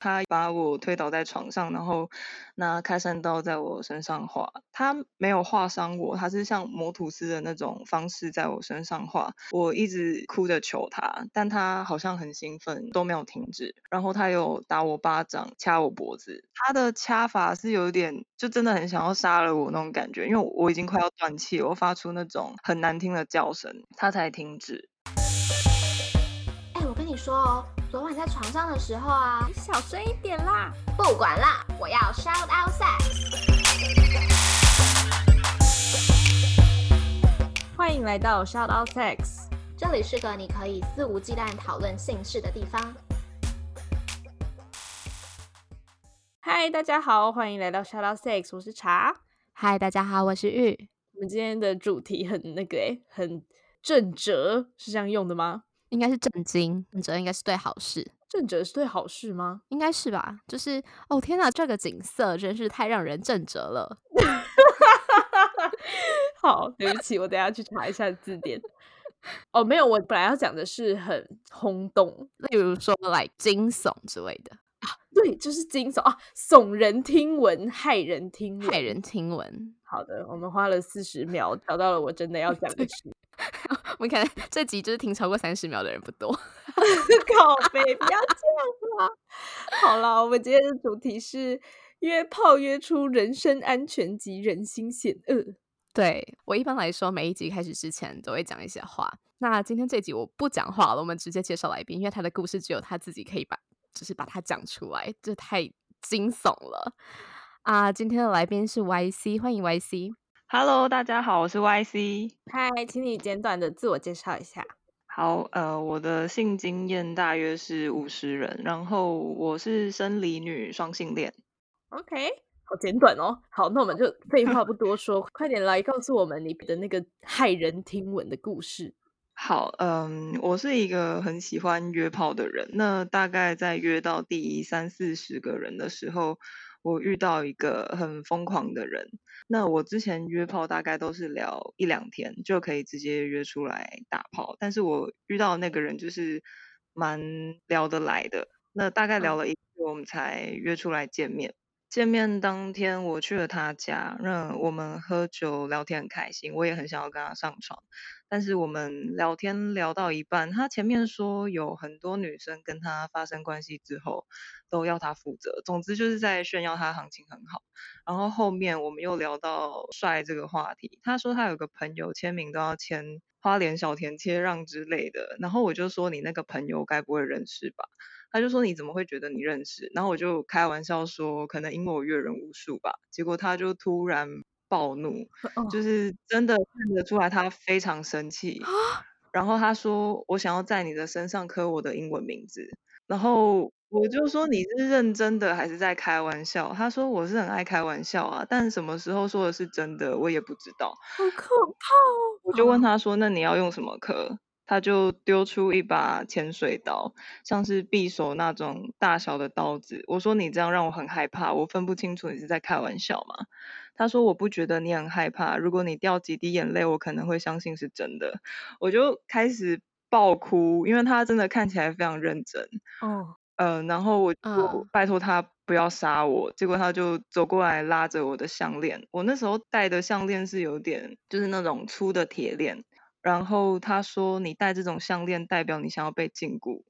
他把我推倒在床上，然后拿开山刀在我身上划。他没有划伤我，他是像磨吐司的那种方式在我身上划。我一直哭着求他，但他好像很兴奋，都没有停止。然后他有打我巴掌，掐我脖子。他的掐法是有点，就真的很想要杀了我那种感觉，因为我已经快要断气，我发出那种很难听的叫声，他才停止。说哦。昨晚在床上的时候啊，你小声一点啦！不管啦，我要 shout out sex。欢迎来到 shout out sex，这里是个你可以肆无忌惮讨论性事的地方。嗨，大家好，欢迎来到 shout out sex，我是茶。嗨，大家好，我是玉。我们今天的主题很那个诶，很正哲，是这样用的吗？应该是震惊，震折应该是对好事，震折是对好事吗？应该是吧。就是哦天哪，这个景色真是太让人震折了。好，对不起，我等下去查一下字典。哦，没有，我本来要讲的是很轰动，例如说来惊悚之类的啊。对，就是惊悚啊，耸人听闻，骇人听闻，骇人听闻。好的，我们花了四十秒找到了我真的要 讲的事。我看这集就是听超过三十秒的人不多，靠背不要这样啦。好了，我们今天的主题是约炮约出人身安全及人心险恶。对我一般来说每一集开始之前都会讲一些话，那今天这集我不讲话了，我们直接介绍来宾，因为他的故事只有他自己可以把，就是把它讲出来，这太惊悚了啊！今天的来宾是 Y C，欢迎 Y C。Hello，大家好，我是 YC。嗨，请你简短的自我介绍一下。好，呃，我的性经验大约是五十人，然后我是生理女，双性恋。OK，好简短哦。好，那我们就废话不多说，快点来告诉我们你的那个骇人听闻的故事。好，嗯，我是一个很喜欢约炮的人。那大概在约到第三四十个人的时候。我遇到一个很疯狂的人，那我之前约炮大概都是聊一两天就可以直接约出来打炮，但是我遇到那个人就是蛮聊得来的，那大概聊了一个我们才约出来见面。见面当天我去了他家，那我们喝酒聊天很开心，我也很想要跟他上床。但是我们聊天聊到一半，他前面说有很多女生跟他发生关系之后都要他负责，总之就是在炫耀他行情很好。然后后面我们又聊到帅这个话题，他说他有个朋友签名都要签花莲小田切让之类的，然后我就说你那个朋友该不会认识吧？他就说你怎么会觉得你认识？然后我就开玩笑说可能因为我阅人无数吧。结果他就突然。暴怒，就是真的看得出来他非常生气。然后他说：“我想要在你的身上刻我的英文名字。”然后我就说：“你是认真的还是在开玩笑？”他说：“我是很爱开玩笑啊，但什么时候说的是真的，我也不知道。”好可怕哦！我就问他说：“那你要用什么刻？”他就丢出一把潜水刀，像是匕首那种大小的刀子。我说：“你这样让我很害怕，我分不清楚你是在开玩笑吗？”他说：“我不觉得你很害怕，如果你掉几滴眼泪，我可能会相信是真的。”我就开始爆哭，因为他真的看起来非常认真。哦，呃，然后我就拜托他不要杀我，结果他就走过来拉着我的项链。我那时候戴的项链是有点，就是那种粗的铁链。然后他说：“你戴这种项链代表你想要被禁锢。”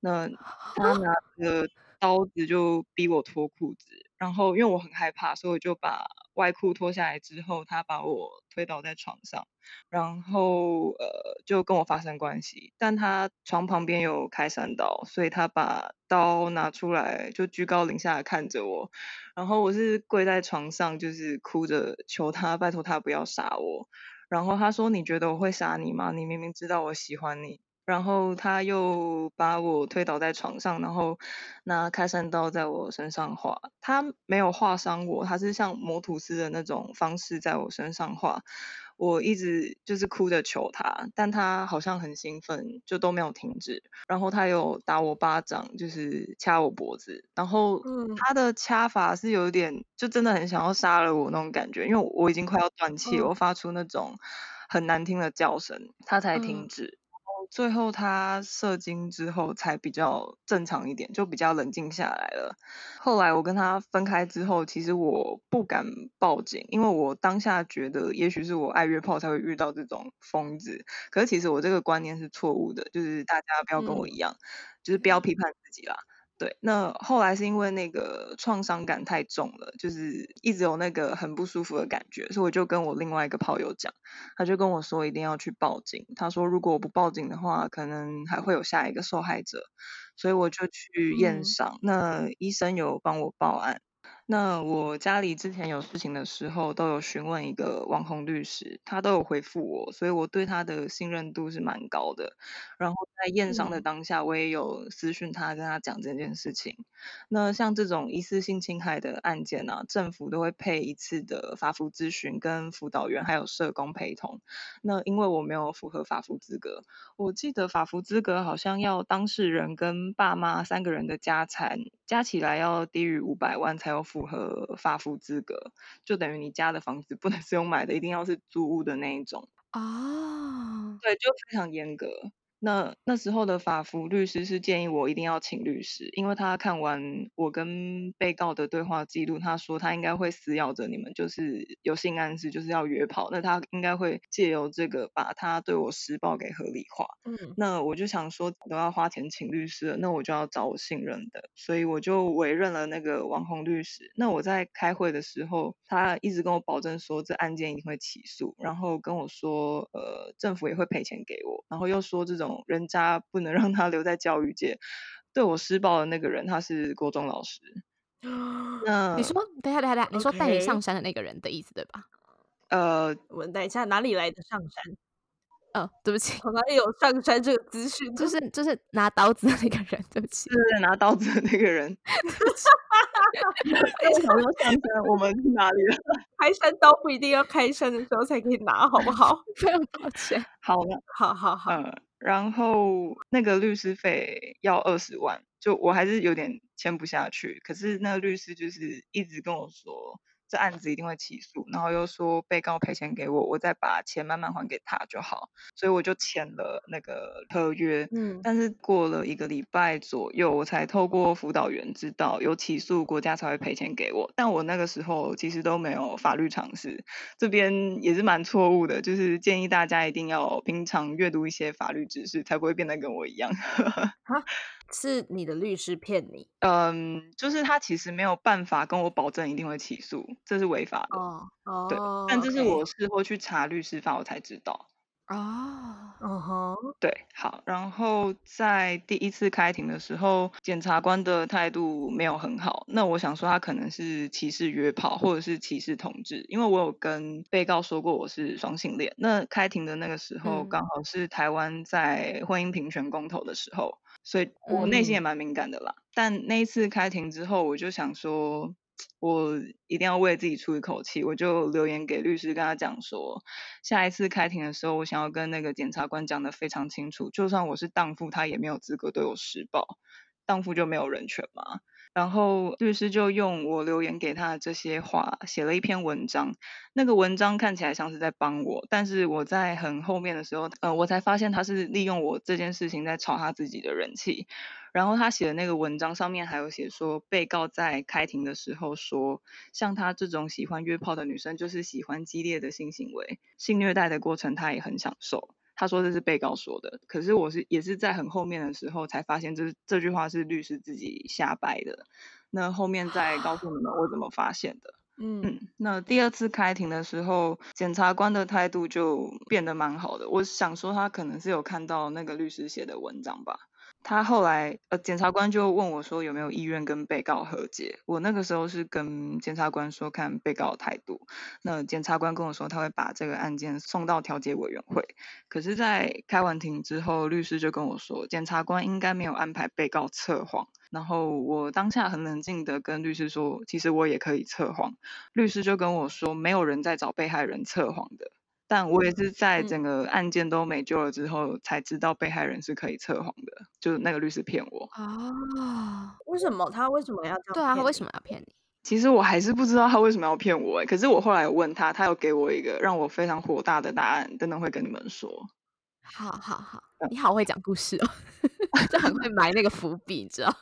那他拿着 刀子就逼我脱裤子。然后因为我很害怕，所以我就把外裤脱下来之后，他把我推倒在床上，然后呃就跟我发生关系。但他床旁边有开山刀，所以他把刀拿出来就居高临下看着我。然后我是跪在床上，就是哭着求他，拜托他不要杀我。然后他说：“你觉得我会杀你吗？你明明知道我喜欢你。”然后他又把我推倒在床上，然后拿开山刀在我身上划。他没有划伤我，他是像磨吐司的那种方式在我身上划。我一直就是哭着求他，但他好像很兴奋，就都没有停止。然后他有打我巴掌，就是掐我脖子。然后他的掐法是有点，就真的很想要杀了我那种感觉，因为我已经快要断气，我发出那种很难听的叫声，他才停止。最后他射精之后才比较正常一点，就比较冷静下来了。后来我跟他分开之后，其实我不敢报警，因为我当下觉得也许是我爱约炮才会遇到这种疯子。可是其实我这个观念是错误的，就是大家不要跟我一样，就是不要批判自己啦。对，那后来是因为那个创伤感太重了，就是一直有那个很不舒服的感觉，所以我就跟我另外一个炮友讲，他就跟我说一定要去报警。他说如果我不报警的话，可能还会有下一个受害者，所以我就去验伤。那医生有帮我报案。那我家里之前有事情的时候，都有询问一个网红律师，他都有回复我，所以我对他的信任度是蛮高的。然后在验伤的当下，我也有私讯他，跟他讲这件事情。那像这种疑似性侵害的案件啊，政府都会配一次的法服咨询，跟辅导员还有社工陪同。那因为我没有符合法服资格，我记得法服资格好像要当事人跟爸妈三个人的家产加起来要低于五百万才有。符合发付资格，就等于你家的房子不能 是用买的，一定要是租屋的那一种哦。对，就非常严格。那那时候的法服律师是建议我一定要请律师，因为他看完我跟被告的对话记录，他说他应该会撕咬着你们，就是有性暗示，就是要约炮，那他应该会借由这个把他对我施暴给合理化。嗯，那我就想说都要花钱请律师了，那我就要找我信任的，所以我就委任了那个网红律师。那我在开会的时候，他一直跟我保证说这案件一定会起诉，然后跟我说呃政府也会赔钱给我，然后又说这种。人渣不能让他留在教育界。对我施暴的那个人，他是国中老师。那你说，等下等下等下，你说带你上山的那个人的意思对吧？呃，我等一下哪里来的上山？哦，对不起，我哪里有上山这个资讯？就 是就是拿刀子的那个人，对不起，是拿刀子的那个人。哎，想说上山，我们去哪里了？开山刀不一定要开山的时候才可以拿，好不好？非常抱歉。好了，好好好。嗯，然后那个律师费要二十万，就我还是有点签不下去。可是那个律师就是一直跟我说。这案子一定会起诉，然后又说被告赔钱给我，我再把钱慢慢还给他就好，所以我就签了那个合约。嗯，但是过了一个礼拜左右，我才透过辅导员知道有起诉，国家才会赔钱给我。但我那个时候其实都没有法律常识，这边也是蛮错误的，就是建议大家一定要平常阅读一些法律知识，才不会变得跟我一样。是你的律师骗你？嗯，就是他其实没有办法跟我保证一定会起诉，这是违法的。哦哦，对，但这是我事后去查律师法我才知道。哦，嗯哼，对，好，然后在第一次开庭的时候，检察官的态度没有很好，那我想说他可能是歧视约炮或者是歧视同志，因为我有跟被告说过我是双性恋。那开庭的那个时候刚好是台湾在婚姻平权公投的时候。所以我内心也蛮敏感的啦，但那一次开庭之后，我就想说，我一定要为自己出一口气，我就留言给律师，跟他讲说，下一次开庭的时候，我想要跟那个检察官讲的非常清楚，就算我是荡妇，他也没有资格对我施暴，荡妇就没有人权吗？然后律师就用我留言给他的这些话写了一篇文章，那个文章看起来像是在帮我，但是我在很后面的时候，呃，我才发现他是利用我这件事情在炒他自己的人气。然后他写的那个文章上面还有写说，被告在开庭的时候说，像他这种喜欢约炮的女生，就是喜欢激烈的性行为，性虐待的过程他也很享受。他说这是被告说的，可是我是也是在很后面的时候才发现，这这句话是律师自己瞎掰的。那后面再告诉你们我怎么发现的。嗯，那第二次开庭的时候，检察官的态度就变得蛮好的。我想说他可能是有看到那个律师写的文章吧。他后来，呃，检察官就问我说有没有意愿跟被告和解。我那个时候是跟检察官说看被告的态度。那检察官跟我说他会把这个案件送到调解委员会。可是，在开完庭之后，律师就跟我说，检察官应该没有安排被告测谎。然后我当下很冷静的跟律师说，其实我也可以测谎。律师就跟我说，没有人在找被害人测谎的。但我也是在整个案件都没救了之后，才知道被害人是可以测谎的，就是那个律师骗我。啊？为什么他为什么要这样？对啊，他为什么要骗你？其实我还是不知道他为什么要骗我哎。可是我后来有问他，他有给我一个让我非常火大的答案，等等会跟你们说。好好好。你好会讲故事哦，就很会埋那个伏笔，你知道？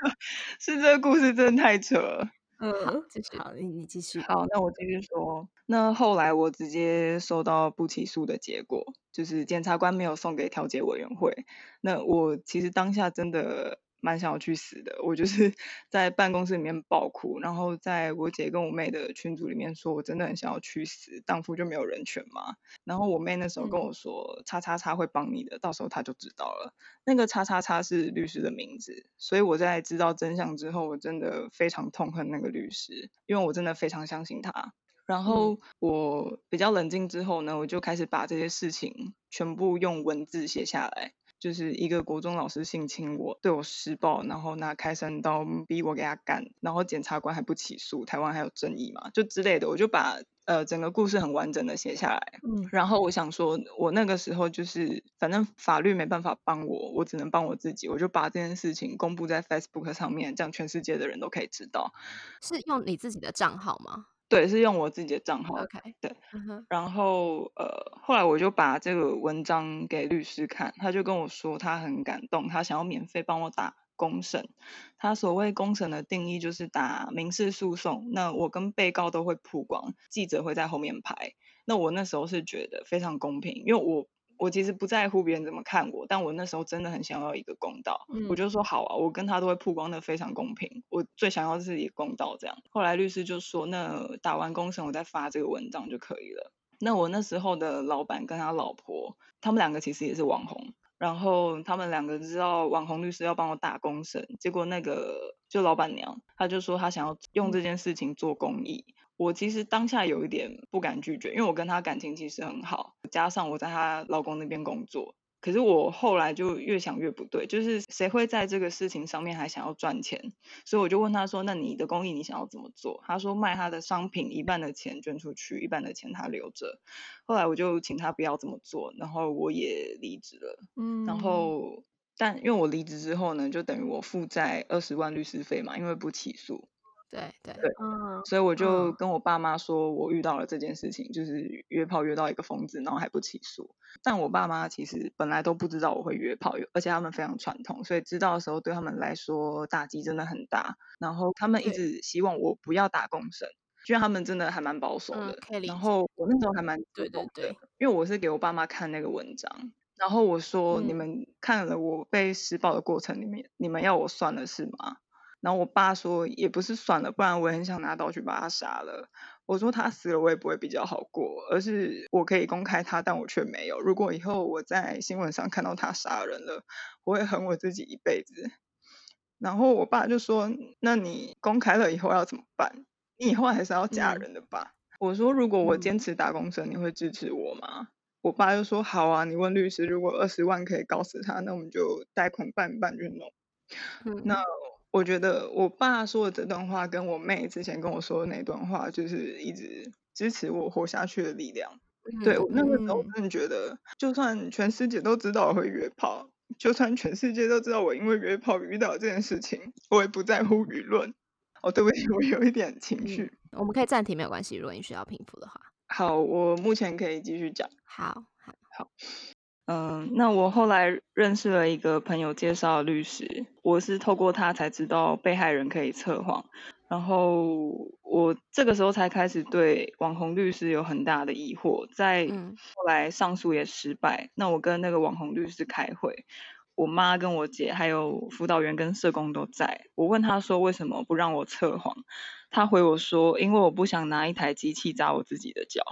是这个故事真的太扯了。嗯，继续好，你你继续。好，那我继续说。那后来我直接收到不起诉的结果，就是检察官没有送给调解委员会。那我其实当下真的蛮想要去死的，我就是 在办公室里面爆哭，然后在我姐跟我妹的群组里面说，我真的很想要去死，荡妇就没有人权嘛？然后我妹那时候跟我说，叉叉叉会帮你的，到时候她就知道了。那个叉叉叉是律师的名字，所以我在知道真相之后，我真的非常痛恨那个律师，因为我真的非常相信他。然后我比较冷静之后呢，我就开始把这些事情全部用文字写下来。就是一个国中老师性侵我，对我施暴，然后拿开山刀逼我给他干，然后检察官还不起诉，台湾还有正义嘛，就之类的，我就把呃整个故事很完整的写下来。嗯，然后我想说，我那个时候就是反正法律没办法帮我，我只能帮我自己，我就把这件事情公布在 Facebook 上面，这样全世界的人都可以知道。是用你自己的账号吗对，是用我自己的账号。？OK，对，嗯，然后呃，后来我就把这个文章给律师看，他就跟我说他很感动，他想要免费帮我打公审。他所谓公审的定义就是打民事诉讼，那我跟被告都会曝光，记者会在后面拍。那我那时候是觉得非常公平，因为我我其实不在乎别人怎么看我，但我那时候真的很想要一个公道，嗯我就说好啊，我跟他都会曝光的非常公平，我最想要的是一个公道这样。后来律师就说，那打完公审我再发这个文章就可以了。那我那时候的老板跟他老婆，他们两个其实也是网红，然后他们两个知道网红律师要帮我打公审，结果那个就老板娘，她就说她想要用这件事情做公益。我其实当下有一点不敢拒绝，因为我跟她感情其实很好，加上我在她老公那边工作。可是我后来就越想越不对，就是谁会在这个事情上面还想要赚钱？所以我就问他说：“那你的公益你想要怎么做？”他说：“卖他的商品，一半的钱捐出去，一半的钱他留着。”后来我就请他不要这么做，然后我也离职了。嗯然后，但因为我离职之后呢，就等于我负债二十万律师费嘛，因为不起诉，对对对嗯所以我就嗯跟我爸妈说，我遇到了这件事情，就是约炮约到一个疯子，然后还不起诉。但我爸妈其实本来都不知道我会约炮，而且他们非常传统，所以知道的时候对他们来说打击真的很大。然后他们一直希望我不要打共生，因为他们真的还蛮保守嗯的。然后我那时候还蛮对对对因为我是给我爸妈看那个文章，然后我说、你嗯们看了我被施暴的过程，你们你们要我算了是吗？然后我爸说也不是算了，不然我也很想拿刀去把他杀了。我说他死了我也不会比较好过，而是我可以公开他，但我却没有。如果以后我在新闻上看到他杀人了，我会恨我自己一辈子。然后我爸就说：“那你公开了以后要怎么办？你以后还是要嫁嗯人的吧？”我说：“如果我嗯坚持打工生，你会支持我吗？”我爸就说：“好啊，你问律师，如果二十万可以告死他，那我们就贷款办一办去弄。”嗯那我觉得我爸说的这段话，跟我妹之前跟我说的那段话，就是一直支持我活下去的力量。对我那个时候嗯真的觉得，就算全世界都知道我会约炮，就算全世界都知道我因为约炮遇到这件事情，我也不在乎舆论。哦，对不起，我有一点情绪。我们可以暂停，没有关系。如果你需要平复的话，好，我目前可以继续讲。好好好，嗯，那我后来认识了一个朋友介绍的律师，我是透过他才知道被害人可以测谎，然后我这个时候才开始对网红律师有很大的疑惑，在嗯后来上诉也失败，那我跟那个网红律师开会，我妈跟我姐还有辅导员跟社工都在，我问他说为什么不让我测谎，他回我说因为我不想拿一台机器砸我自己的脚。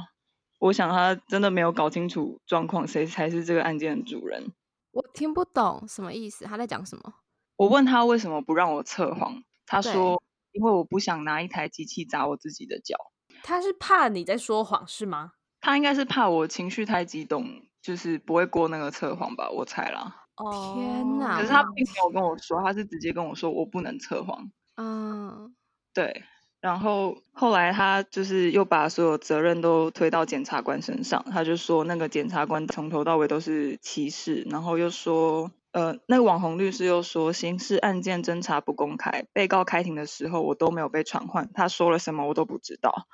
我想他真的没有搞清楚状况，谁才是这个案件的主人。我听不懂什么意思，他在讲什么？我问他为什么不让我测谎，他说因为我不想拿一台机器砸我自己的脚。他是怕你在说谎是吗？他应该是怕我情绪太激动，就是不会过那个测谎吧，我猜啦。哦天哪可是他并没有跟我说，他是直接跟我说我不能测谎。嗯，对，然后后来他就是又把所有责任都推到检察官身上，他就说那个检察官从头到尾都是歧视，然后又说，呃，那个网红律师又说刑事案件侦查不公开，被告开庭的时候我都没有被传唤，他说了什么我都不知道。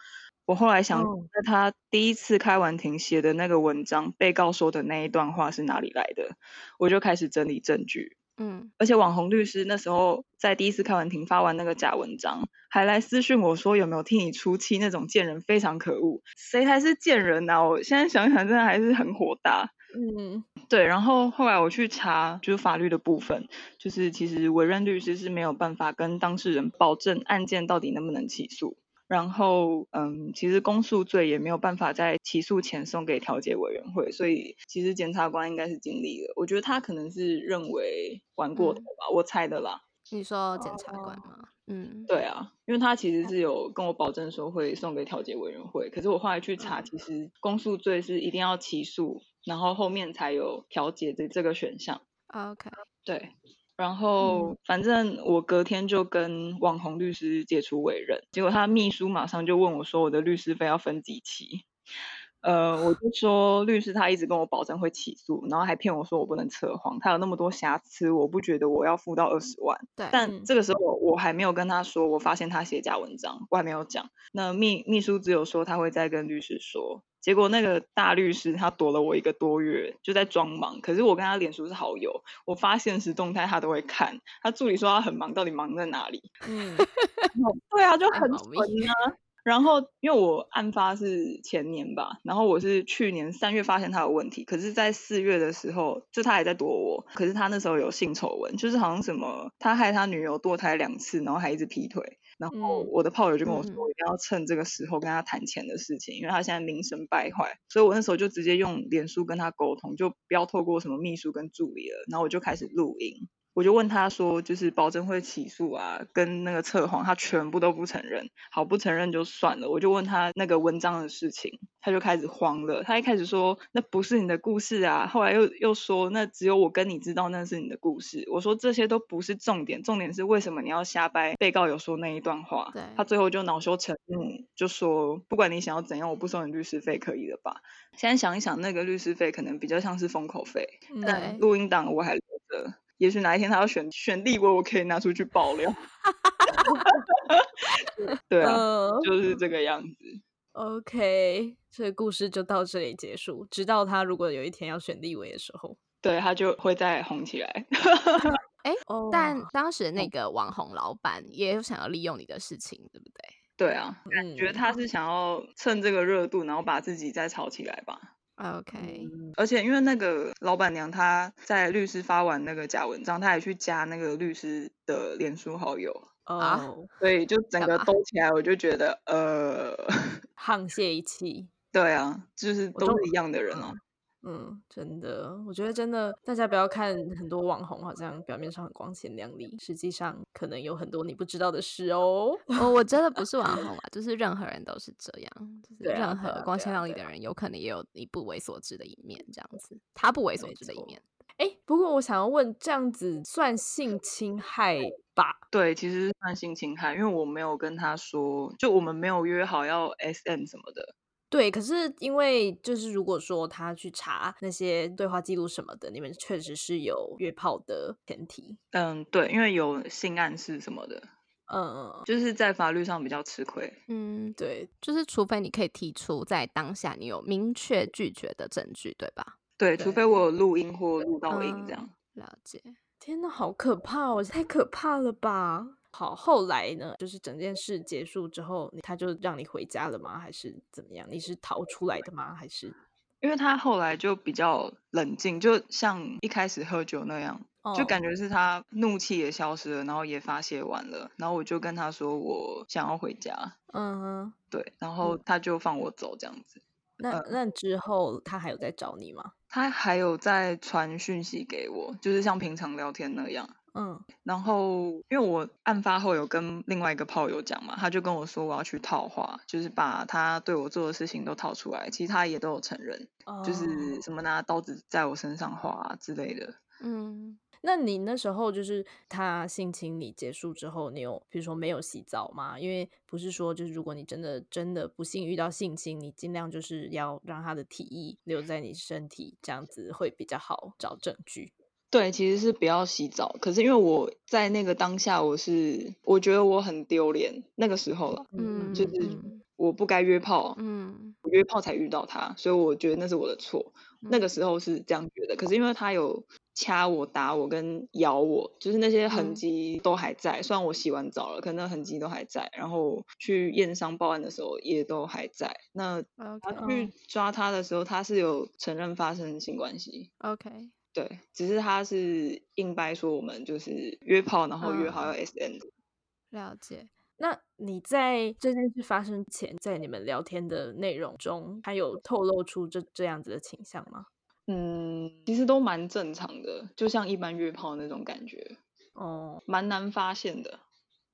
我后来想，哦在他第一次开完庭写的那个文章，被告说的那一段话是哪里来的，我就开始整理证据。嗯，而且网红律师那时候在第一次开完庭发完那个假文章，还来私讯我说有没有替你出气，那种贱人非常可恶，谁才是贱人呐、我现在想想，真的还是很火大。嗯对，然后后来我去查，就是法律的部分，就是其实委任律师是没有办法跟当事人保证案件到底能不能起诉。然后，嗯，其实公诉罪也没有办法在起诉前送给调解委员会，所以其实检察官应该是尽力了。我觉得他可能是认为玩过头吧，我猜的啦。你说检察官吗？嗯，对啊，因为他其实是有跟我保证说会送给调解委员会，可是我后来去查，其实公诉罪是一定要起诉，然后后面才有调解的这个选项。OK，对，然后反正我隔天就跟网红律师解除委任，结果他秘书马上就问我说我的律师费要分几期。呃，我就说律师他一直跟我保证会起诉，然后还骗我说我不能测谎，他有那么多瑕疵，我不觉得我要付到二十万。对，但嗯这个时候我我还没有跟他说，我发现他写假文章，我还没有讲。那秘秘书只有说他会再跟律师说。结果那个大律师他躲了我一个多月，就在装忙。可是我跟他脸书是好友，我发现实动态他都会看。他助理说他很忙，到底忙在哪里？嗯 对啊，就很蠢啊。然后因为我案发是前年吧，然后我是去年三月发现他有问题，可是，在四月的时候，就他还在躲我，可是他那时候有性丑闻，就是好像什么他害他女友堕胎两次，然后还一直劈腿，然后嗯我的炮友就跟我说，嗯我一定要趁这个时候跟他谈钱的事情，因为他现在名声败坏，所以我那时候就直接用脸书跟他沟通，就不要透过什么秘书跟助理了，然后我就开始录音。我就问他说，就是保证会起诉啊，跟那个测谎，他全部都不承认。好，不承认就算了。我就问他那个文章的事情，他就开始慌了。他一开始说那不是你的故事啊，后来又又说那只有我跟你知道那是你的故事。我说这些都不是重点，重点是为什么你要瞎掰？被告有说那一段话，他最后就恼羞成怒，就说不管你想要怎样，我不收你律师费，可以了吧？现在想一想，那个律师费可能比较像是封口费，但嗯，录音档我还留着。也许哪一天他要选选立委，我可以拿出去爆料。对啊，呃就是这个样子。，OK，所以故事就到这里结束。直到他如果有一天要选立委的时候，对他就会再红起来。哎，哦但当时那个网红老板也有想要利用你的事情，对不对？对啊，感觉嗯他是想要趁这个热度，然后把自己再炒起来吧。OK，而且因为那个老板娘她在律师发完那个假文章，她还去加那个律师的脸书好友，啊哦，所以就整个干嘛兜起来，我就觉得呃，沆瀣一气。对啊，就是都是一样的人啊。嗯，真的，我觉得真的，大家不要看很多网红好像表面上很光鲜亮丽，实际上可能有很多你不知道的事哦。我我真的不是网红啊，就是任何人都是这样，就是任何光鲜亮丽的人，有可能也有你不为所知的一面，这样子，他不为所知的一面。哎，不过我想要问，这样子算性侵害吧？对，其实是算性侵害，因为我没有跟他说，就我们没有约好要 S M 什么的。对，可是因为就是如果说他去查那些对话记录什么的，你们确实是有约炮的前提。嗯，对，因为有性暗示什么的，嗯，就是在法律上比较吃亏。嗯，对，就是除非你可以提出在当下你有明确拒绝的证据，对吧？对，对除非我有录音或录到音这样。了解。天呐，好可怕哦！太可怕了吧？好，后来呢？就是整件事结束之后，他就让你回家了吗？还是怎么样？你是逃出来的吗？还是因为他后来就比较冷静，就像一开始喝酒那样，就感觉觉是他怒气也消失了，然后也发泄完了，然后我就跟他说我想要回家，嗯哼。对，然后他就放我走这样子。那嗯那之后他还有在找你吗？他还有在传讯息给我，就是像平常聊天那样。嗯然后，因为我案发后有跟另外一个炮友讲嘛，他就跟我说我要去套话，就是把他对我做的事情都套出来。其实他也都有承认，就哦是什么拿刀子在我身上划、啊、之类的。嗯，那你那时候就是他性侵你结束之后，你有比如说没有洗澡吗？因为不是说就是如果你真的真的不幸遇到性侵，你尽量就是要让他的体液留在你身体，这样子会比较好找证据。对，其实是不要洗澡。可是因为我在那个当下，我是我觉得我很丢脸，那个时候了，嗯，就是嗯我不该约炮，嗯我约炮才遇到他，所以我觉得那是我的错。那个时候是这样觉得，可是因为他有掐我、打我跟咬我，就是那些痕嗯迹都还在。虽然我洗完澡了，可那痕迹都还在。然后去验伤报案的时候也都还在。那他去抓他的时候，他是有承认发生性关系。OK，对，只是他是硬掰说我们就是约炮，然后约好要嗯 SN 的。了解。那你在这件事发生前，在你们聊天的内容中，他有透露出这这样子的倾向吗？嗯，其实都蛮正常的，就像一般约炮那种感觉，哦，蛮难发现的。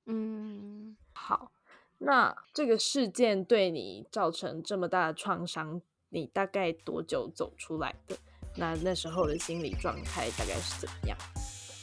嗯，好，那这个事件对你造成这么大的创伤，你大概多久走出来的？那那时候的心理状态大概是怎么样？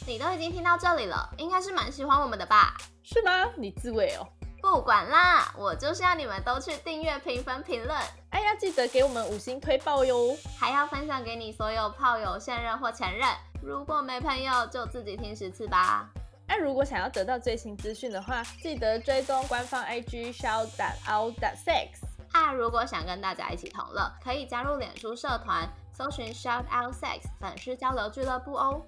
你都已经听到这里了，应该是蛮喜欢我们的吧？是吗？你自慰哦。不管啦，我就是要你们都去订阅、评分、评论，哎呀，记得给我们五星推爆哟！还要分享给你所有炮友、现任或前任。如果没朋友，就自己听十次吧。那如果想要得到最新资讯的话，记得追踪官方 IG shout out sex。啊，如果想跟大家一起同乐，可以加入脸书社团，搜寻 Shout Out Sex 粉丝交流俱乐部哦。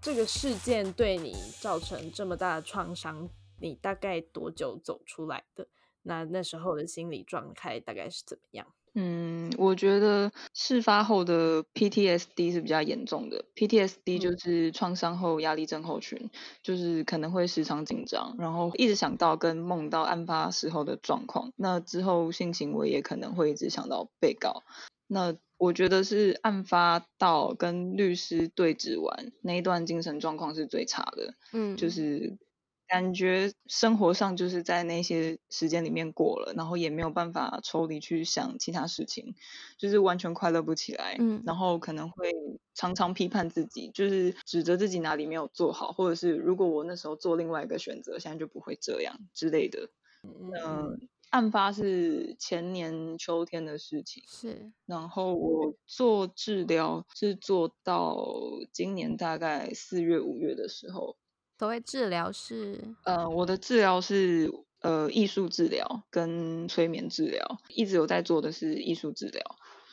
这个事件对你造成这么大的创伤，你大概多久走出来的？那那时候的心理状态大概是怎么样？嗯，我觉得事发后的 PTSD 是比较严重的。PTSD 就嗯是创伤后压力症候群，就是可能会时常紧张，然后一直想到跟梦到案发时候的状况。那之后性行为也可能会一直想到被告。那我觉得是案发到跟律师对峙完那一段精神状况是最差的。嗯，就是感觉生活上就是在那些时间里面过了，然后也没有办法抽离去想其他事情，就是完全快乐不起来。嗯然后可能会常常批判自己，就是指责自己哪里没有做好，或者是如果我那时候做另外一个选择，现在就不会这样之类的。嗯，案发是前年秋天的事情。是，然后我做治疗是做到今年大概四月五月的时候，所谓治疗是，呃，我的治疗是呃艺术治疗跟催眠治疗，一直有在做的是艺术治疗。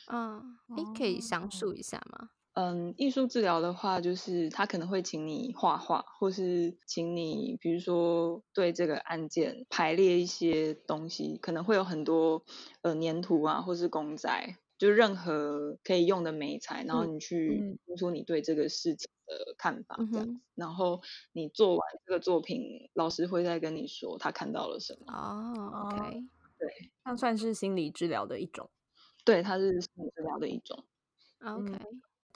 嗯，你，可以详哦述一下吗？嗯，艺术治疗的话，就是他可能会请你画画，或是请你，比如说对这个案件排列一些东西，可能会有很多呃粘土啊，或是公仔，就任何可以用的美材，然后嗯你去嗯说出你对这个事情的看法，这样嗯子。然后你做完这个作品，老师会再跟你说他看到了什么。哦，OK，对那算是心理治疗的一种。对，它是心理治疗的一种。OK，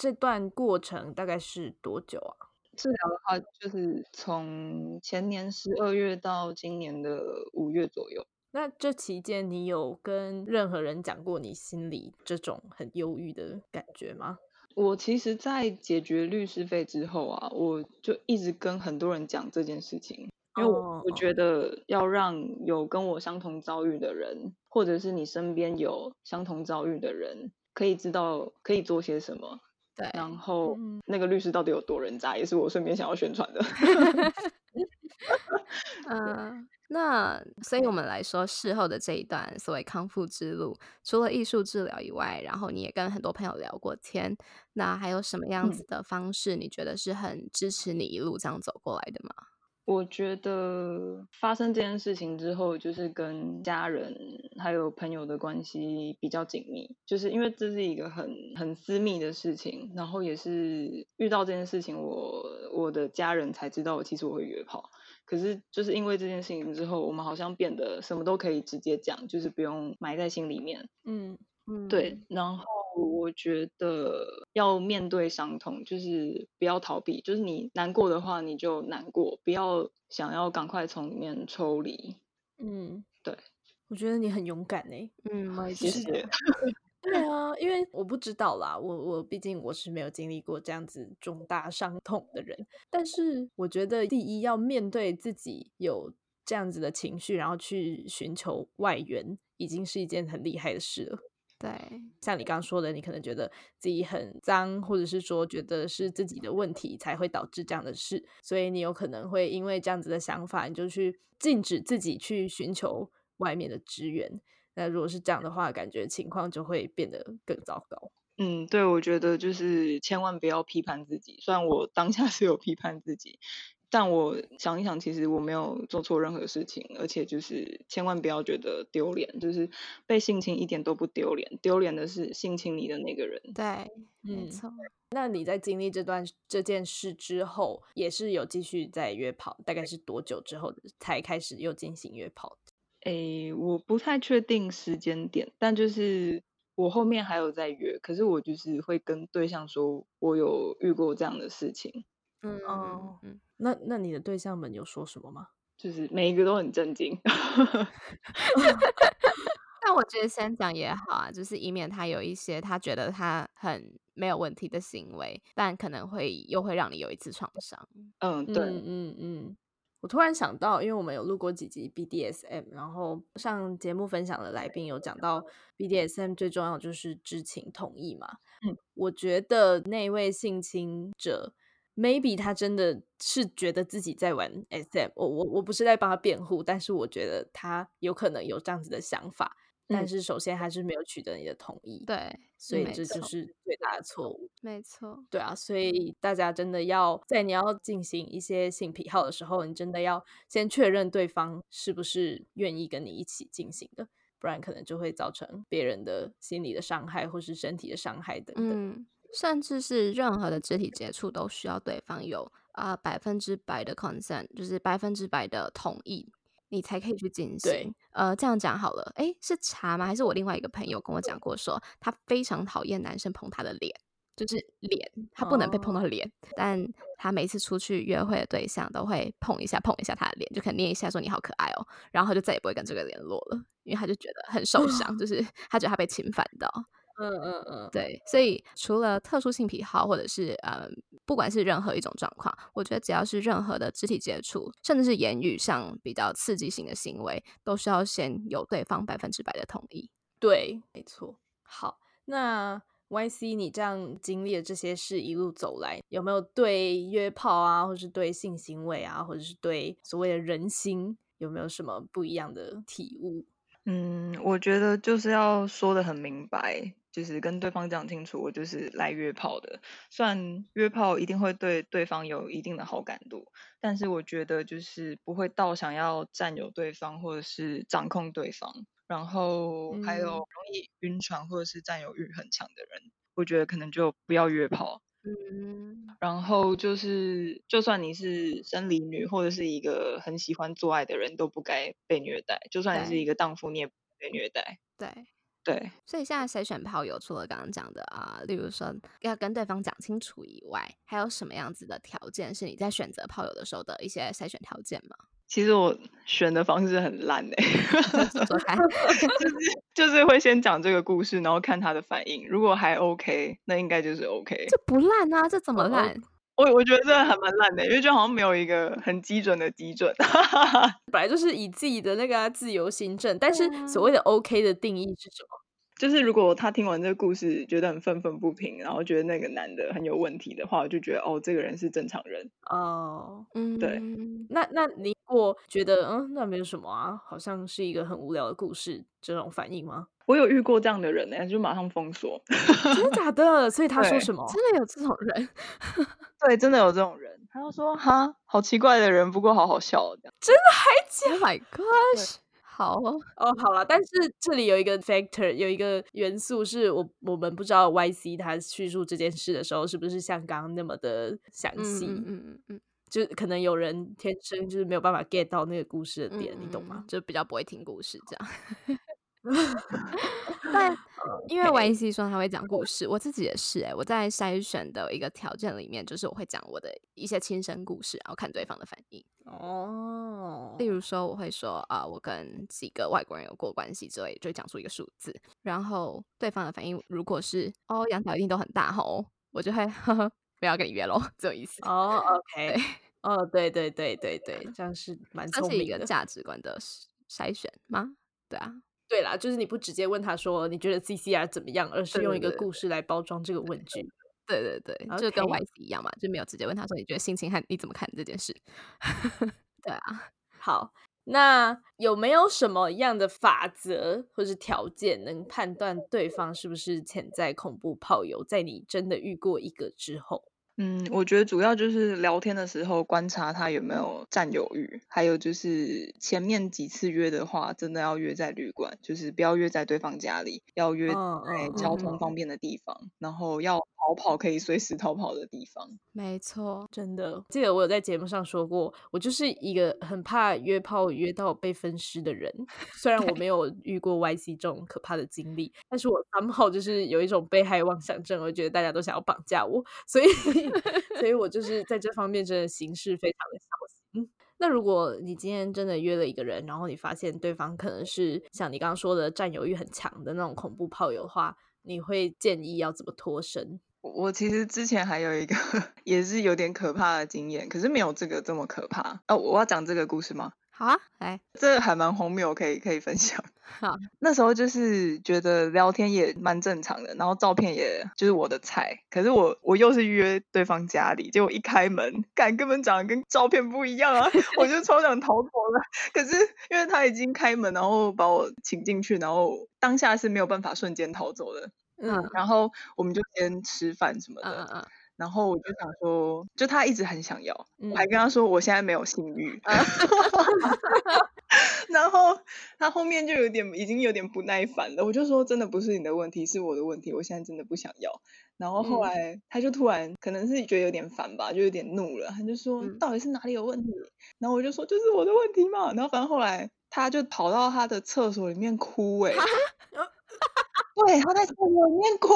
这段过程大概是多久啊？治疗的话，就是从前年十二月到今年的五月左右。那这期间你有跟任何人讲过你心里这种很忧郁的感觉吗？我其实，在解决律师费之后啊，我就一直跟很多人讲这件事情，因为我、觉得要让有跟我相同遭遇的人，或者是你身边有相同遭遇的人，可以知道可以做些什么。对，然后嗯那个律师到底有多人渣，也是我顺便想要宣传的。嗯，那所以我们来说，事后的这一段所谓康复之路，除了艺术治疗以外，然后你也跟很多朋友聊过天，那还有什么样嗯子的方式，你觉得是很支持你一路这样走过来的吗？我觉得发生这件事情之后，就是跟家人还有朋友的关系比较紧密，就是因为这是一个很很私密的事情，然后也是遇到这件事情我，我的家人才知道，其实我会约炮。可是就是因为这件事情之后，我们好像变得什么都可以直接讲，就是不用埋在心里面。嗯嗯，对，然后我觉得要面对伤痛，就是不要逃避，就是你难过的话你就难过，不要想要赶快从里面抽离。嗯，对，我觉得你很勇敢呢、嗯，谢谢。对啊，因为我不知道啦，我我毕竟我是没有经历过这样子重大伤痛的人，但是我觉得第一要面对自己有这样子的情绪，然后去寻求外援，已经是一件很厉害的事了。对，像你刚刚说的，你可能觉得自己很脏，或者是说觉得是自己的问题才会导致这样的事，所以你有可能会因为这样子的想法，你就去禁止自己去寻求外面的支援。那如果是这样的话，感觉情况就会变得更糟糕。嗯，对，我觉得就是千万不要批判自己。虽然我当下是有批判自己，但我想一想，其实我没有做错任何事情，而且就是千万不要觉得丢脸，就是被性侵一点都不丢脸，丢脸的是性侵你的那个人。对，没嗯错。那你在经历这段这件事之后，也是有继续在约炮，大概是多久之后才开始又进行约炮？诶，我不太确定时间点，但就是我后面还有在约，可是我就是会跟对象说，我有遇过这样的事情，嗯哦嗯，那那你的对象们有说什么吗？就是每一个都很震惊。但我觉得先讲也好啊，就是以免他有一些他觉得他很没有问题的行为，但可能会又会让你有一次创伤。嗯，对，嗯嗯嗯。我突然想到，因为我们有录过几集 BDSM，然后上节目分享的来宾有讲到 BDSM 最重要就是知情同意嘛。嗯，我觉得那位性侵者 maybe 他真的是觉得自己在玩 SM，我我我不是在帮他辩护，但是我觉得他有可能有这样子的想法，但嗯是首先还是没有取得你的同意，，对，所以这就是最大的错误。没错。对啊，所以大家真的要在你要进行一些性癖好的时候，你真的要先确认对方是不是愿意跟你一起进行的，不然可能就会造成别人的心理的伤害或是身体的伤害等等。嗯，甚至是任何的肢体接触都需要对方有啊百分之百的 consent，就是百分之百的同意，你才可以去进对行。呃，这样讲好了，诶，是茶吗？还是我另外一个朋友跟我讲过说，他非常讨厌男生碰他的脸，就是脸，他不能被碰到哦脸，但他每次出去约会的对象都会碰一下碰一下他的脸，就可能捏一下说你好可爱哦，然后他就再也不会跟这个联络了，因为他就觉得很受伤，就是他觉得他被侵犯到。嗯嗯嗯，对，所以除了特殊性癖好，或者是呃，不管是任何一种状况，我觉得只要是任何的肢体接触，甚至是言语上比较刺激性的行为，都需要先有对方百分之百的同意。对，没错。好，那 Y C，你这样经历了这些事一路走来，有没有对约炮啊，或是对性行为啊，或者是对所谓的人心，有没有什么不一样的体悟？嗯，我觉得就是要说的很明白，就是跟对方讲清楚，我就是来约炮的。虽然约炮一定会对对方有一定的好感度，但是我觉得就是不会到想要占有对方或者是掌控对方，然后还有嗯容易晕船或者是占有欲很强的人，我觉得可能就不要约炮。嗯，然后就是，就算你是生理女或者是一个很喜欢做爱的人，都不该被虐待。就算你是一个荡妇，你也不该被虐待。对。对，所以现在筛选炮友，除了刚刚讲的啊，例如说要跟对方讲清楚以外，还有什么样子的条件是你在选择炮友的时候的一些筛选条件吗？其实我选的方式很烂诶、说说看。就是就是会先讲这个故事，然后看他的反应，如果还 OK，那应该就是 OK。这不烂啊，这怎么哦烂？我我觉得这还蛮烂的，因为就好像没有一个很基准的基准。本来就是以自己的那个啊、自由心证，但是所谓的 OK 的定义是什么？就是如果他听完这个故事觉得很愤愤不平，然后觉得那个男的很有问题的话，我就觉得哦，这个人是正常人。哦，嗯，对那那你如果觉得嗯，那没有什么啊，好像是一个很无聊的故事，这种反应吗？我有遇过这样的人呢、就马上封锁。真的假的？所以他说什么？真的有这种人？对，真的有这种人，他就说哈，好奇怪的人，不过好好笑哦这样。Oh my gosh！好哦，哦，好了，但是这里有一个 factor，有一个元素是我我们不知道 Y C 他叙述这件事的时候是不是像刚刚那么的详嗯细，嗯嗯嗯嗯，就可能有人天生就是没有办法 get 到那个故事的点，你懂吗？嗯？就比较不会听故事这样。但因为 Y C 说他会讲故事，我自己也是哎、我在筛选的一个条件里面，就是我会讲我的一些亲身故事，然后看对方的反应。哦例如说，我会说啊、我跟几个外国人有过关系之类，就会讲出一个数字，然后对方的反应如果是哦，羊角一定都很大吼，我就会呵呵，不要跟你约喽，这种意思。哦，OK，哦，对对对对对，这样是蛮这是一聪明的。个价值观的筛筛选吗？对啊，对啦，就是你不直接问他说你觉得 CCR 怎么样，而是用一个故事来包装这个问句。对对对，就跟 Y C 一样嘛，就没有直接问他说你觉得心情和你怎么看这件事。对啊，好，那有没有什么样的法则或是条件能判断对方是不是潜在恐怖炮友？在你真的遇过一个之后，嗯，我觉得主要就是聊天的时候观察他有没有占有欲，还有就是前面几次约的话，真的要约在旅馆，就是不要约在对方家里，要约嗯在嗯交嗯通方便的地方，然后要逃跑可以随时逃跑的地方。没错，真的记得我有在节目上说过，我就是一个很怕约炮约到被分尸的人。虽然我没有遇过 YC 这种可怕的经历，但是我 somehow 就是有一种被害妄想症，我觉得大家都想要绑架我，所以所以我就是在这方面真的行事非常的小心。那如果你今天真的约了一个人，然后你发现对方可能是像你刚刚说的占有欲很强的那种恐怖炮友的话，你会建议要怎么脱身？我其实之前还有一个 也是有点可怕的经验，可是没有这个这么可怕。哦，我要讲这个故事吗？好啊，来，这还蛮荒谬，可以可以分享。好，那时候就是觉得聊天也蛮正常的，然后照片也就是我的菜，可是我我又是约对方家里，结果一开门，干根本长得跟照片不一样啊，我就超想逃走了。可是因为他已经开门，然后把我请进去，然后当下是没有办法瞬间逃走的。嗯然后我们就先吃饭什么嗯的，嗯嗯，然后我就想说，就他一直很想要，嗯我还跟他说我现在没有性欲，然后他后面就有点已经有点不耐烦了，我就说真的不是你的问题，是我的问题，我现在真的不想要。然后后嗯来他就突然可能是觉得有点烦吧，就有点怒了，他就说嗯到底是哪里有问题？然后我就说就是我的问题嘛。然后反正后来他就跑到他的厕所里面哭、欸，对，他在厕所里面哭，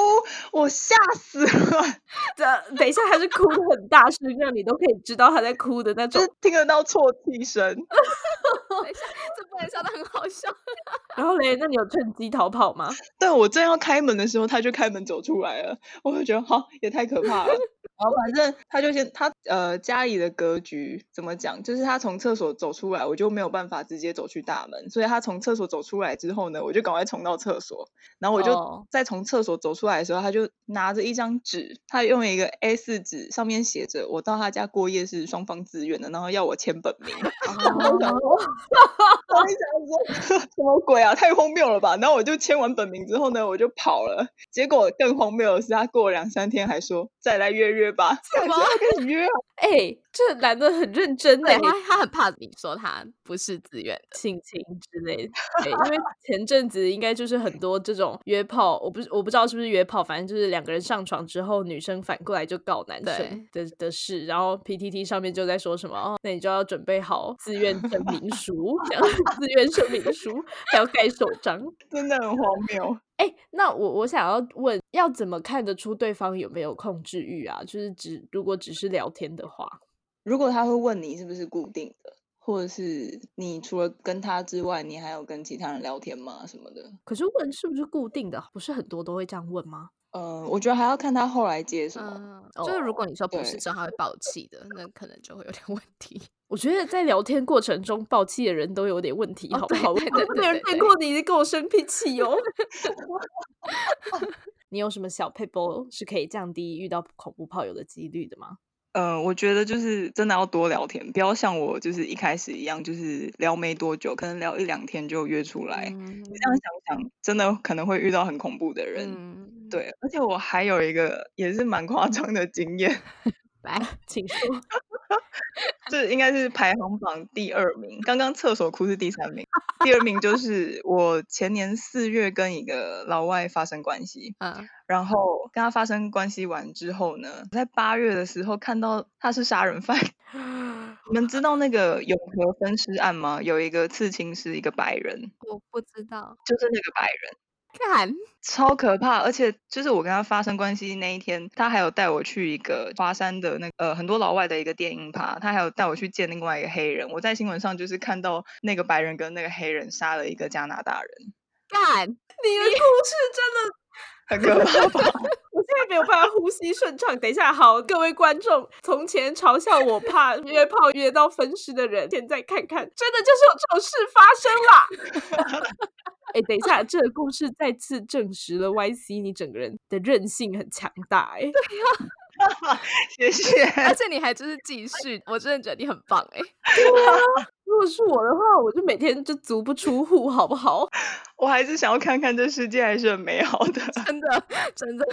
我吓死了。这等一下，还是哭的很大声，让你都可以知道他在哭的那种就是。听得到啜泣声。等一下，这不能笑的很好笑。然后嘞，那你有趁机逃跑吗？对我正要开门的时候，他就开门走出来了，我就觉得好也太可怕了。然后反正他就先他呃家里的格局怎么讲，就是他从厕所走出来，我就没有办法直接走去大门，所以他从厕所走出来之后呢，我就赶快冲到厕所，然后我就哦在从厕所走出来的时候，他就拿着一张纸，他用一个 A 四纸上面写着我到他家过夜是双方自愿的，然后要我签本名。我想说，我一想说 什么鬼啊，太荒谬了吧！然后我就签完本名之后呢，我就跑了。结果更荒谬的是，他过了两三天还说再来约约吧，什么跟你约啊？哎、这男的很认真的他，他很怕你说他不是自愿的。性侵之类的。对，因为前阵子应该就是很多这种约炮，我不是我不知道是不是约炮，反正就是两个人上床之后，女生反过来就告男生的的事，然后 PTT 上面就在说什么哦，那你就要准备好自愿证明书，这样自愿声明书还要盖手章。真的很荒谬。哎，那我我想要问，要怎么看得出对方有没有控制欲啊？就是只如果只是聊天的话，如果他会问你是不是固定的，或者是你除了跟他之外，你还有跟其他人聊天吗？什么的？可是问是不是固定的？不是很多都会这样问吗？呃，我觉得还要看他后来接什么。嗯，就是如果你说不是对之后他会爆气的，那可能就会有点问题。我觉得在聊天过程中爆气的人都有点问题，哦好不好？对对对我没有人对对见过你跟我生脾气哦。你有什么小配波是可以降低遇到恐怖炮友的几率的吗？嗯，我觉得就是真的要多聊天，不要像我就是一开始一样，就是聊没多久，可能聊一两天就约出来。嗯你这样想想，真的可能会遇到很恐怖的人。嗯，对，而且我还有一个也是蛮夸张的经验，来，请说。这应该是排行榜第二名，刚刚厕所哭是第三名，第二名就是我前年四月跟一个老外发生关系，嗯，然后跟他发生关系完之后呢，在八月的时候看到他是杀人犯。你们知道那个永和分尸案吗？有一个刺青是一个白人，我不知道，就是那个白人。看，超可怕，而且就是我跟他发生关系那一天，他还有带我去一个华山的那呃很多老外的一个电影趴，他还有带我去见另外一个黑人。我在新闻上就是看到那个白人跟那个黑人杀了一个加拿大人，干，你的故事真的，很可怕吧？现在没有办法呼吸顺畅。等一下，好，各位观众，从前嘲笑我怕约炮约到分尸的人，现在看看，真的就是有这种事发生啦。哎，等一下，这个故事再次证实了 Y C 你整个人的韧性很强大。哎，对呀，谢谢。而且你还就是继续，我真的觉得你很棒。哎，如果是我的话，我就每天就足不出户，好不好？我还是想要看看这世界还是很美好的，真的，真的。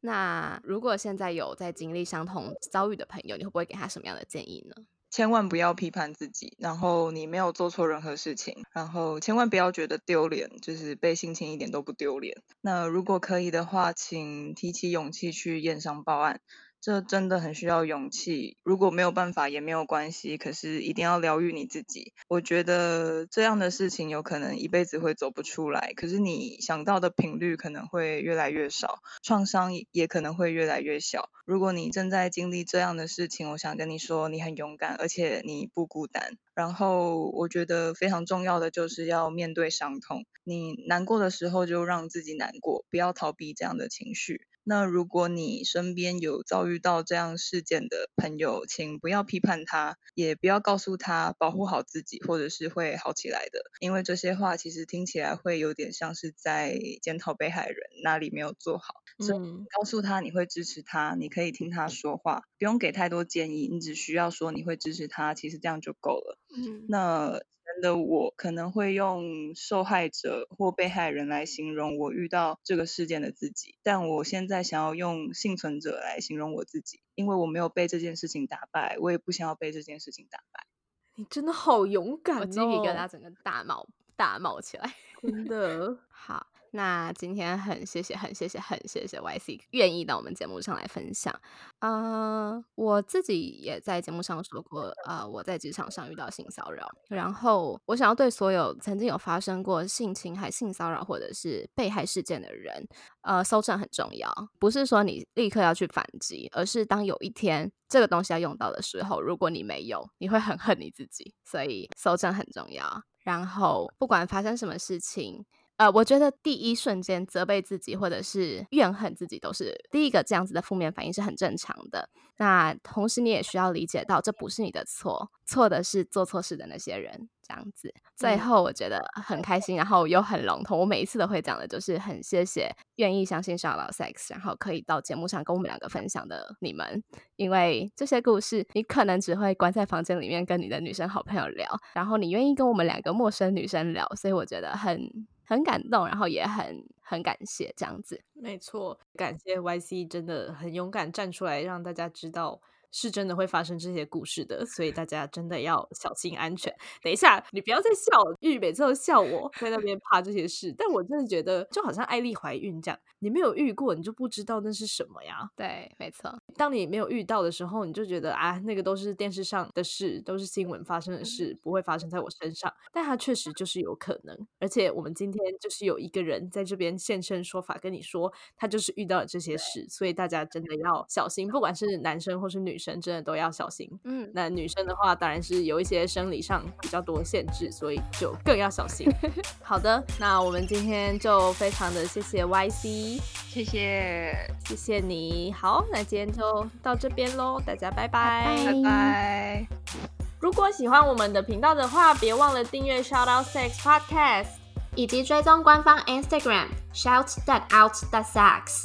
那如果现在有在经历相同遭遇的朋友，你会不会给他什么样的建议呢？千万不要批判自己，然后你没有做错任何事情，然后千万不要觉得丢脸，就是被性侵一点都不丢脸。那如果可以的话，请提起勇气去验伤报案。这真的很需要勇气。如果没有办法也没有关系，可是一定要疗愈你自己。我觉得这样的事情有可能一辈子会走不出来，可是你想到的频率可能会越来越少，创伤也可能会越来越小。如果你正在经历这样的事情，我想跟你说，你很勇敢，而且你不孤单。然后我觉得非常重要的就是要面对伤痛。你难过的时候就让自己难过，不要逃避这样的情绪。那如果你身边有遭遇到这样事件的朋友，请不要批判他，也不要告诉他保护好自己，或者是会好起来的。因为这些话其实听起来会有点像是在检讨被害人哪里没有做好。所以告诉他你会支持他，你可以听他说话，不用给太多建议，你只需要说你会支持他，其实这样就够了。嗯，那。的我可能会用受害者或被害人来形容我遇到这个事件的自己，但我现在想要用幸存者来形容我自己，因为我没有被这件事情打败，我也不想要被这件事情打败。你真的好勇敢哦！鸡皮疙瘩整个大冒大冒起来，真的 好。那今天很谢谢，很谢谢，很谢谢 Y C 愿意到我们节目上来分享。呃，我自己也在节目上说过，呃，我在职场上遇到性骚扰，然后我想要对所有曾经有发生过性侵害、性骚扰或者是被害事件的人，呃，搜证很重要，不是说你立刻要去反击，而是当有一天这个东西要用到的时候，如果你没有，你会很恨你自己，所以搜证很重要。然后不管发生什么事情。呃，我觉得第一瞬间责备自己或者是怨恨自己，都是第一个这样子的负面反应是很正常的。那同时你也需要理解到，这不是你的错，错的是做错事的那些人。这样子，最后我觉得很开心，然后又很笼统。我每一次都会讲的，就是很谢谢愿意相信少老 sex，然后可以到节目上跟我们两个分享的你们，因为这些故事你可能只会关在房间里面跟你的女生好朋友聊，然后你愿意跟我们两个陌生女生聊，所以我觉得很。很感动，然后也很很感谢这样子。没错，感谢 Y C 真的很勇敢站出来，让大家知道。是真的会发生这些故事的，所以大家真的要小心安全。等一下，你不要再笑了，玉每次都笑我在那边怕这些事，但我真的觉得就好像艾丽怀孕这样，你没有遇过，你就不知道那是什么呀。对，没错。当你没有遇到的时候，你就觉得啊，那个都是电视上的事，都是新闻发生的事，不会发生在我身上。但它确实就是有可能，而且我们今天就是有一个人在这边现身说法，跟你说他就是遇到了这些事，所以大家真的要小心，不管是男生或是女。女生真的都要小心，嗯，那女生的话当然是有一些生理上比较多限制，所以就更要小心。好的，那我们今天就非常的谢谢 Y C，谢谢，谢谢你。好，那今天就到这边喽，大家拜拜，拜拜。如果喜欢我们的频道的话，别忘了订阅 Shout Out Sex Podcast，以及追踪官方 Instagram Shout That Out That Sex。